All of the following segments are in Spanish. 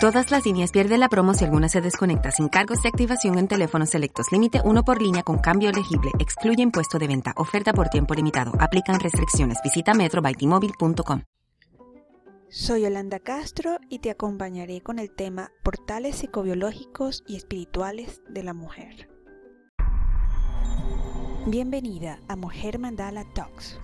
Todas las líneas pierden la promo si alguna se desconecta sin cargos de activación en teléfonos selectos. Límite uno por línea con cambio elegible. Excluye impuesto de venta. Oferta por tiempo limitado. Aplican restricciones. Visita metrobytimóvil.com. Soy Yolanda Castro y te acompañaré con el tema Portales psicobiológicos y espirituales de la mujer. Bienvenida a Mujer Mandala Talks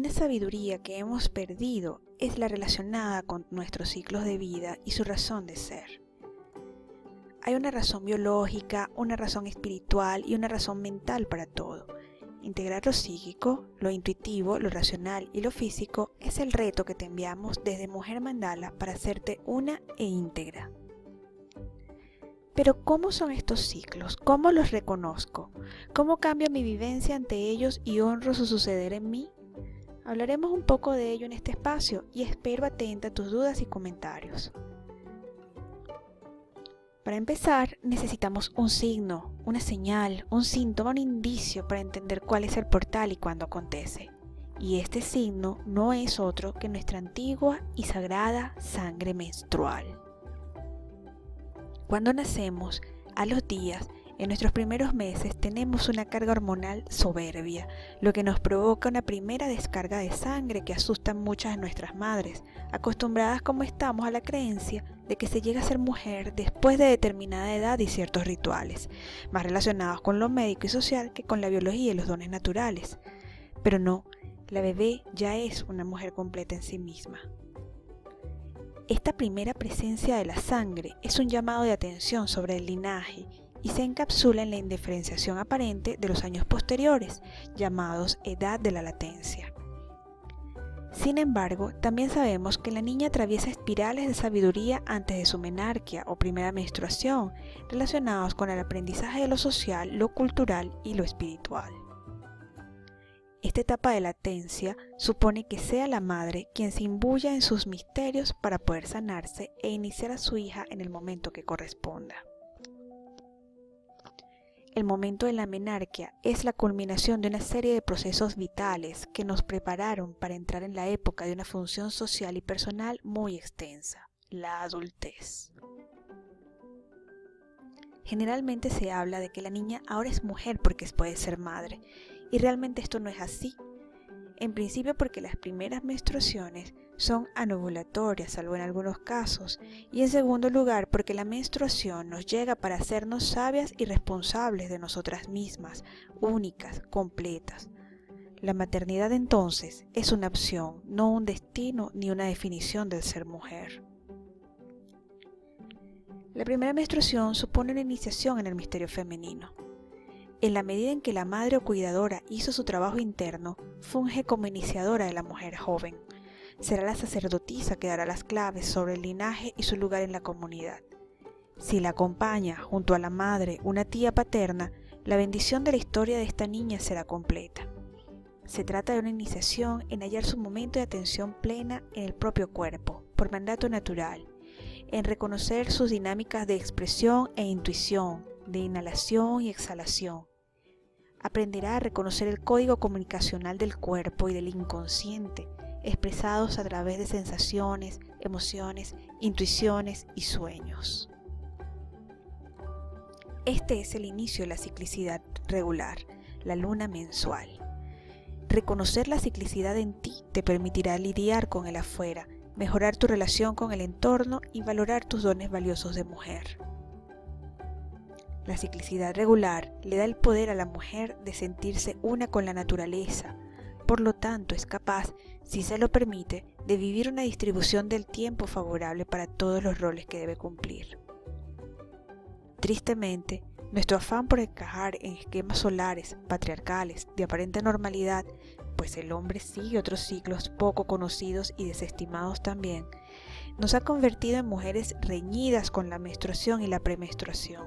Una sabiduría que hemos perdido es la relacionada con nuestros ciclos de vida y su razón de ser. Hay una razón biológica, una razón espiritual y una razón mental para todo. Integrar lo psíquico, lo intuitivo, lo racional y lo físico es el reto que te enviamos desde Mujer Mandala para hacerte una e íntegra. Pero ¿cómo son estos ciclos? ¿Cómo los reconozco? ¿Cómo cambia mi vivencia ante ellos y honro su suceder en mí? Hablaremos un poco de ello en este espacio y espero atenta a tus dudas y comentarios. Para empezar, necesitamos un signo, una señal, un síntoma, un indicio para entender cuál es el portal y cuándo acontece. Y este signo no es otro que nuestra antigua y sagrada sangre menstrual. Cuando nacemos, a los días, en nuestros primeros meses tenemos una carga hormonal soberbia, lo que nos provoca una primera descarga de sangre que asusta a muchas de nuestras madres, acostumbradas como estamos a la creencia de que se llega a ser mujer después de determinada edad y ciertos rituales, más relacionados con lo médico y social que con la biología y los dones naturales. Pero no, la bebé ya es una mujer completa en sí misma. Esta primera presencia de la sangre es un llamado de atención sobre el linaje y se encapsula en la indiferenciación aparente de los años posteriores, llamados edad de la latencia. Sin embargo, también sabemos que la niña atraviesa espirales de sabiduría antes de su menarquia o primera menstruación, relacionados con el aprendizaje de lo social, lo cultural y lo espiritual. Esta etapa de latencia supone que sea la madre quien se imbuya en sus misterios para poder sanarse e iniciar a su hija en el momento que corresponda. El momento de la menarquia es la culminación de una serie de procesos vitales que nos prepararon para entrar en la época de una función social y personal muy extensa, la adultez. Generalmente se habla de que la niña ahora es mujer porque puede ser madre, y realmente esto no es así. En principio porque las primeras menstruaciones son anovulatorias, salvo en algunos casos, y en segundo lugar porque la menstruación nos llega para hacernos sabias y responsables de nosotras mismas, únicas, completas. La maternidad entonces es una opción, no un destino ni una definición del ser mujer. La primera menstruación supone una iniciación en el misterio femenino. En la medida en que la madre o cuidadora hizo su trabajo interno, funge como iniciadora de la mujer joven será la sacerdotisa que dará las claves sobre el linaje y su lugar en la comunidad. Si la acompaña junto a la madre una tía paterna, la bendición de la historia de esta niña será completa. Se trata de una iniciación en hallar su momento de atención plena en el propio cuerpo, por mandato natural, en reconocer sus dinámicas de expresión e intuición, de inhalación y exhalación. Aprenderá a reconocer el código comunicacional del cuerpo y del inconsciente, expresados a través de sensaciones, emociones, intuiciones y sueños. Este es el inicio de la ciclicidad regular, la luna mensual. Reconocer la ciclicidad en ti te permitirá lidiar con el afuera, mejorar tu relación con el entorno y valorar tus dones valiosos de mujer. La ciclicidad regular le da el poder a la mujer de sentirse una con la naturaleza, por lo tanto es capaz si se lo permite, de vivir una distribución del tiempo favorable para todos los roles que debe cumplir. Tristemente, nuestro afán por encajar en esquemas solares, patriarcales, de aparente normalidad, pues el hombre sigue otros ciclos poco conocidos y desestimados también, nos ha convertido en mujeres reñidas con la menstruación y la premenstruación,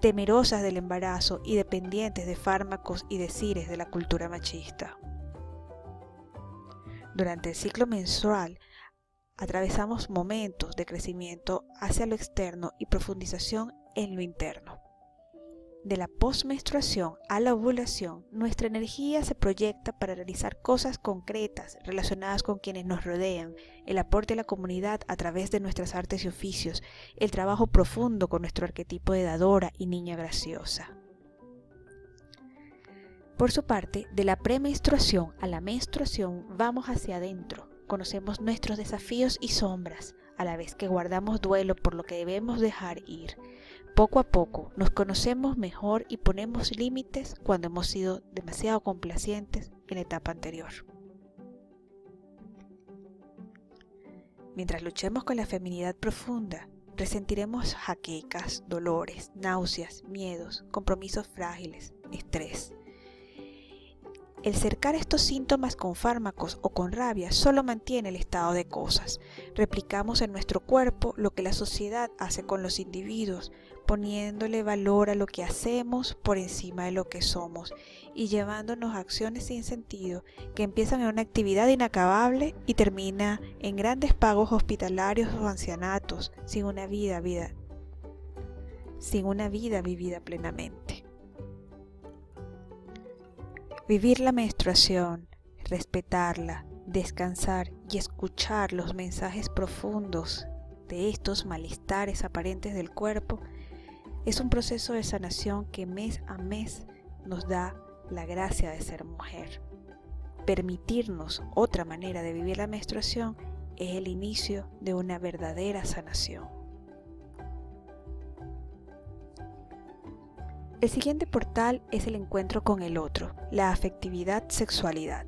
temerosas del embarazo y dependientes de fármacos y decires de la cultura machista. Durante el ciclo menstrual atravesamos momentos de crecimiento hacia lo externo y profundización en lo interno de la postmenstruación a la ovulación, nuestra energía se proyecta para realizar cosas concretas relacionadas con quienes nos rodean, el aporte a la comunidad a través de nuestras artes y oficios, el trabajo profundo con nuestro arquetipo de dadora y niña graciosa. Por su parte, de la premenstruación a la menstruación vamos hacia adentro, conocemos nuestros desafíos y sombras, a la vez que guardamos duelo por lo que debemos dejar ir poco a poco nos conocemos mejor y ponemos límites cuando hemos sido demasiado complacientes en la etapa anterior. Mientras luchemos con la feminidad profunda, resentiremos jaquecas, dolores, náuseas, miedos, compromisos frágiles, estrés. El cercar estos síntomas con fármacos o con rabia solo mantiene el estado de cosas. Replicamos en nuestro cuerpo lo que la sociedad hace con los individuos, poniéndole valor a lo que hacemos por encima de lo que somos y llevándonos acciones sin sentido que empiezan en una actividad inacabable y termina en grandes pagos hospitalarios o ancianatos sin una vida vida sin una vida vivida plenamente. Vivir la menstruación, respetarla, descansar y escuchar los mensajes profundos de estos malestares aparentes del cuerpo es un proceso de sanación que mes a mes nos da la gracia de ser mujer. Permitirnos otra manera de vivir la menstruación es el inicio de una verdadera sanación. El siguiente portal es el encuentro con el otro, la afectividad sexualidad.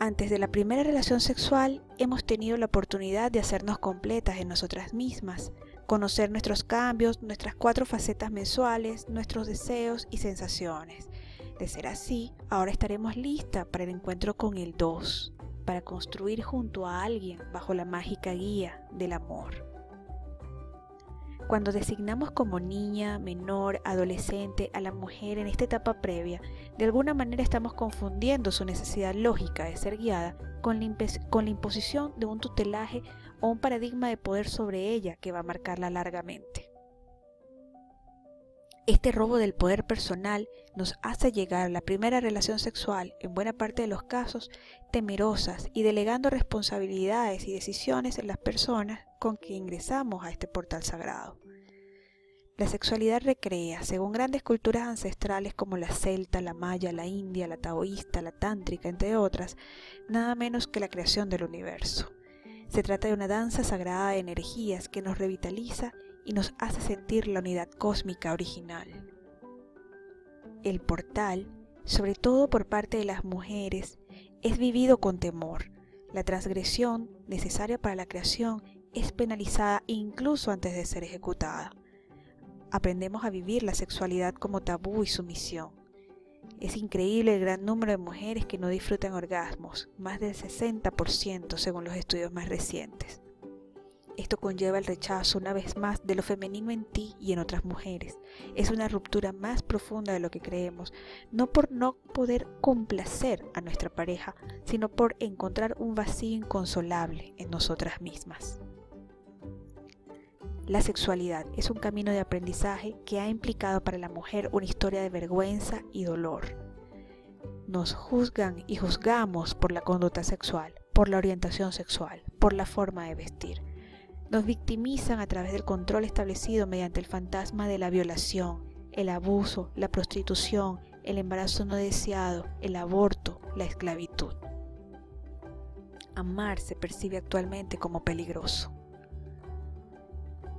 Antes de la primera relación sexual hemos tenido la oportunidad de hacernos completas en nosotras mismas, conocer nuestros cambios, nuestras cuatro facetas mensuales, nuestros deseos y sensaciones. De ser así, ahora estaremos listas para el encuentro con el 2, para construir junto a alguien bajo la mágica guía del amor. Cuando designamos como niña, menor, adolescente a la mujer en esta etapa previa, de alguna manera estamos confundiendo su necesidad lógica de ser guiada con la, imposición de un tutelaje o un paradigma de poder sobre ella que va a marcarla largamente. Este robo del poder personal nos hace llegar a la primera relación sexual, en buena parte de los casos, temerosas y delegando responsabilidades y decisiones en las personas con que ingresamos a este portal sagrado. La sexualidad recrea, según grandes culturas ancestrales como la celta, la maya, la india, la taoísta, la tántrica, entre otras, nada menos que la creación del universo. Se trata de una danza sagrada de energías que nos revitaliza y nos hace sentir la unidad cósmica original. El portal, sobre todo por parte de las mujeres, es vivido con temor. La transgresión necesaria para la creación es penalizada incluso antes de ser ejecutada. Aprendemos a vivir la sexualidad como tabú y sumisión. Es increíble el gran número de mujeres que no disfrutan orgasmos, más del 60% según los estudios más recientes. Esto conlleva el rechazo una vez más de lo femenino en ti y en otras mujeres. Es una ruptura más profunda de lo que creemos, no por no poder complacer a nuestra pareja, sino por encontrar un vacío inconsolable en nosotras mismas. La sexualidad es un camino de aprendizaje que ha implicado para la mujer una historia de vergüenza y dolor. Nos juzgan y juzgamos por la conducta sexual, por la orientación sexual, por la forma de vestir. Nos victimizan a través del control establecido mediante el fantasma de la violación, el abuso, la prostitución, el embarazo no deseado, el aborto, la esclavitud. Amar se percibe actualmente como peligroso.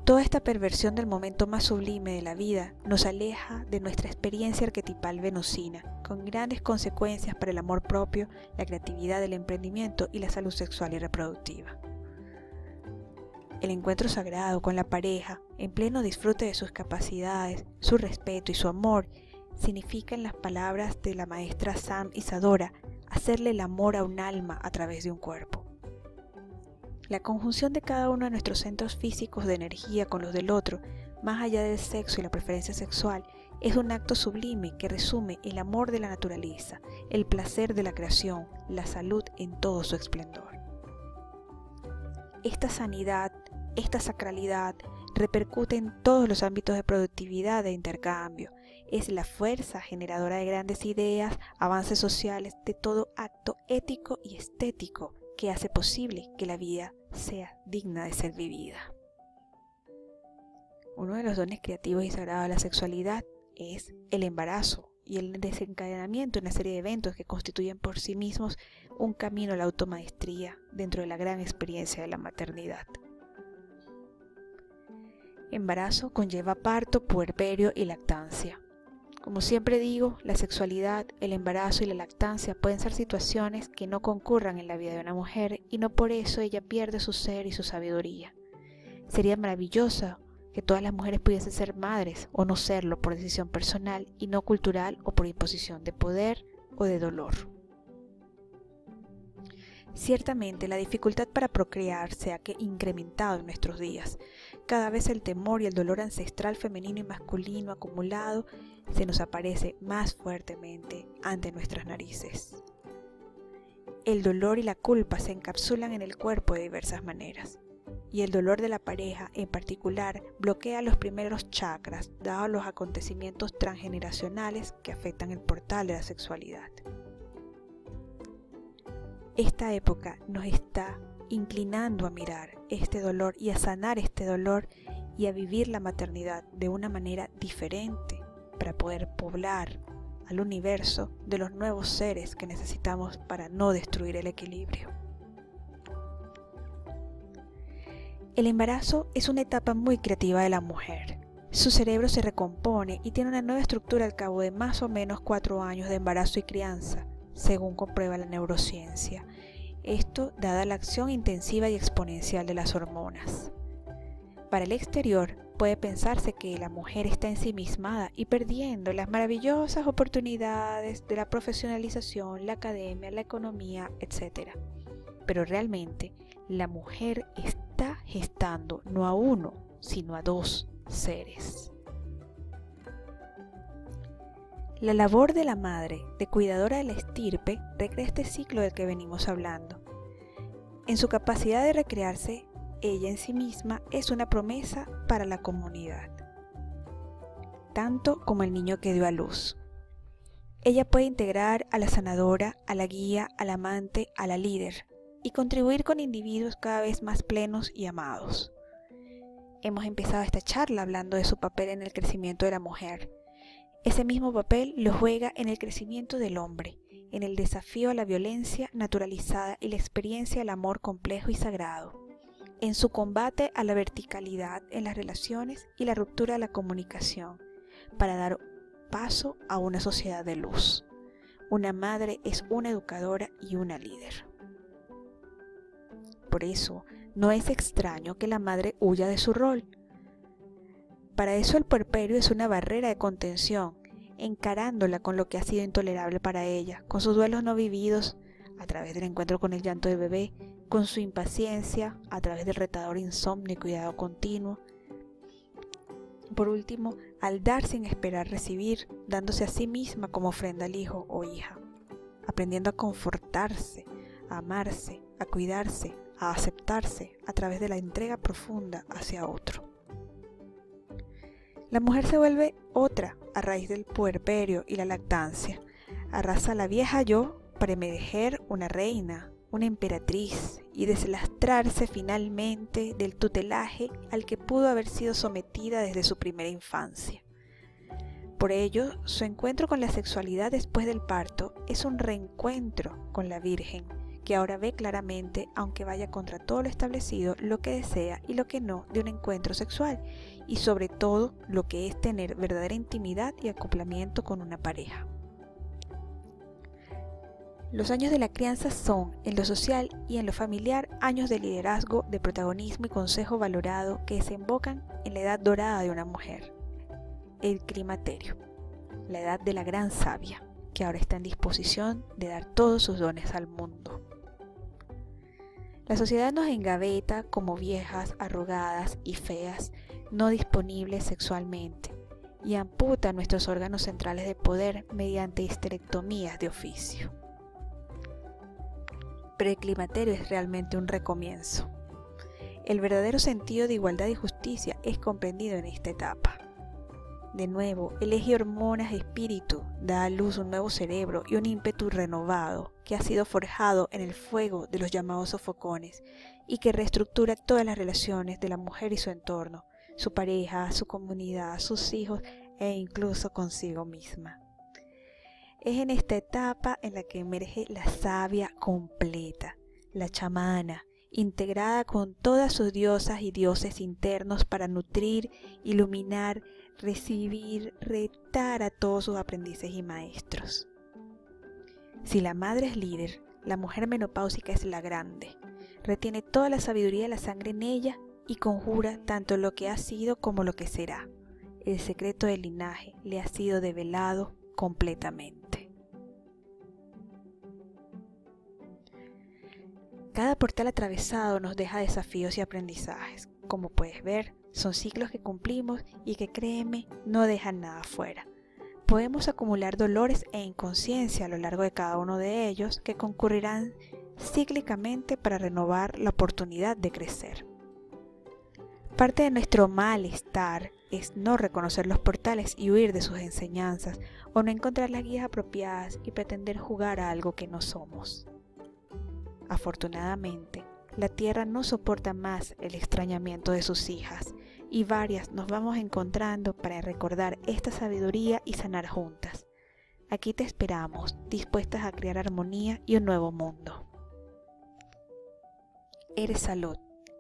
Toda esta perversión del momento más sublime de la vida nos aleja de nuestra experiencia arquetipal venusina, con grandes consecuencias para el amor propio, la creatividad del emprendimiento y la salud sexual y reproductiva. El encuentro sagrado con la pareja, en pleno disfrute de sus capacidades, su respeto y su amor, significa en las palabras de la maestra Sam Isadora hacerle el amor a un alma a través de un cuerpo. La conjunción de cada uno de nuestros centros físicos de energía con los del otro, más allá del sexo y la preferencia sexual, es un acto sublime que resume el amor de la naturaleza, el placer de la creación, la salud en todo su esplendor. Esta sanidad, esta sacralidad, repercute en todos los ámbitos de productividad e intercambio. Es la fuerza generadora de grandes ideas, avances sociales, de todo acto ético y estético que hace posible que la vida sea digna de ser vivida. Uno de los dones creativos y sagrados de la sexualidad es el embarazo y el desencadenamiento de una serie de eventos que constituyen por sí mismos un camino a la automaestría dentro de la gran experiencia de la maternidad. Embarazo conlleva parto, puerperio y lactancia. Como siempre digo, la sexualidad, el embarazo y la lactancia pueden ser situaciones que no concurran en la vida de una mujer y no por eso ella pierde su ser y su sabiduría. Sería maravilloso que todas las mujeres pudiesen ser madres o no serlo por decisión personal y no cultural o por imposición de poder o de dolor. Ciertamente la dificultad para procrear se ha incrementado en nuestros días. Cada vez el temor y el dolor ancestral femenino y masculino acumulado se nos aparece más fuertemente ante nuestras narices. El dolor y la culpa se encapsulan en el cuerpo de diversas maneras. Y el dolor de la pareja en particular bloquea los primeros chakras, dados los acontecimientos transgeneracionales que afectan el portal de la sexualidad. Esta época nos está inclinando a mirar este dolor y a sanar este dolor y a vivir la maternidad de una manera diferente para poder poblar al universo de los nuevos seres que necesitamos para no destruir el equilibrio. El embarazo es una etapa muy creativa de la mujer. Su cerebro se recompone y tiene una nueva estructura al cabo de más o menos cuatro años de embarazo y crianza, según comprueba la neurociencia. Esto dada la acción intensiva y exponencial de las hormonas. Para el exterior puede pensarse que la mujer está ensimismada y perdiendo las maravillosas oportunidades de la profesionalización, la academia, la economía, etc. Pero realmente la mujer está gestando no a uno, sino a dos seres. La labor de la madre, de cuidadora de la estirpe, recrea este ciclo del que venimos hablando. En su capacidad de recrearse, ella en sí misma es una promesa para la comunidad, tanto como el niño que dio a luz. Ella puede integrar a la sanadora, a la guía, al amante, a la líder, y contribuir con individuos cada vez más plenos y amados. Hemos empezado esta charla hablando de su papel en el crecimiento de la mujer, ese mismo papel lo juega en el crecimiento del hombre, en el desafío a la violencia naturalizada y la experiencia del amor complejo y sagrado, en su combate a la verticalidad en las relaciones y la ruptura de la comunicación, para dar paso a una sociedad de luz. Una madre es una educadora y una líder. Por eso, no es extraño que la madre huya de su rol, para eso el puerperio es una barrera de contención, encarándola con lo que ha sido intolerable para ella, con sus duelos no vividos, a través del encuentro con el llanto del bebé, con su impaciencia, a través del retador insomnio y cuidado continuo. Por último, al dar sin esperar recibir, dándose a sí misma como ofrenda al hijo o hija, aprendiendo a confortarse, a amarse, a cuidarse, a aceptarse a través de la entrega profunda hacia otro. La mujer se vuelve otra a raíz del puerperio y la lactancia. Arrasa la vieja yo para emerger una reina, una emperatriz y deslastrarse finalmente del tutelaje al que pudo haber sido sometida desde su primera infancia. Por ello, su encuentro con la sexualidad después del parto es un reencuentro con la Virgen, que ahora ve claramente, aunque vaya contra todo lo establecido, lo que desea y lo que no de un encuentro sexual, y sobre todo lo que es tener verdadera intimidad y acoplamiento con una pareja. Los años de la crianza son, en lo social y en lo familiar, años de liderazgo, de protagonismo y consejo valorado que desembocan en la edad dorada de una mujer, el climaterio, la edad de la gran sabia que ahora está en disposición de dar todos sus dones al mundo. La sociedad nos engaveta como viejas, arrugadas y feas, no disponibles sexualmente, y amputa nuestros órganos centrales de poder mediante histerectomías de oficio. Preclimaterio es realmente un recomienzo. El verdadero sentido de igualdad y justicia es comprendido en esta etapa. De nuevo, el eje hormonas-espíritu da a luz un nuevo cerebro y un ímpetu renovado que ha sido forjado en el fuego de los llamados sofocones y que reestructura todas las relaciones de la mujer y su entorno, su pareja, su comunidad, sus hijos e incluso consigo misma. Es en esta etapa en la que emerge la sabia completa, la chamana, integrada con todas sus diosas y dioses internos para nutrir, iluminar, recibir, retar a todos sus aprendices y maestros. Si la madre es líder, la mujer menopáusica es la grande. Retiene toda la sabiduría de la sangre en ella y conjura tanto lo que ha sido como lo que será. El secreto del linaje le ha sido develado completamente. Cada portal atravesado nos deja desafíos y aprendizajes. Como puedes ver, son ciclos que cumplimos y que créeme, no dejan nada fuera. Podemos acumular dolores e inconsciencia a lo largo de cada uno de ellos que concurrirán cíclicamente para renovar la oportunidad de crecer. Parte de nuestro malestar es no reconocer los portales y huir de sus enseñanzas o no encontrar las guías apropiadas y pretender jugar a algo que no somos. Afortunadamente, la tierra no soporta más el extrañamiento de sus hijas y varias nos vamos encontrando para recordar esta sabiduría y sanar juntas. Aquí te esperamos, dispuestas a crear armonía y un nuevo mundo. Eres salud,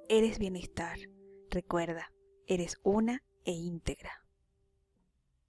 eres bienestar. Recuerda, eres una e íntegra.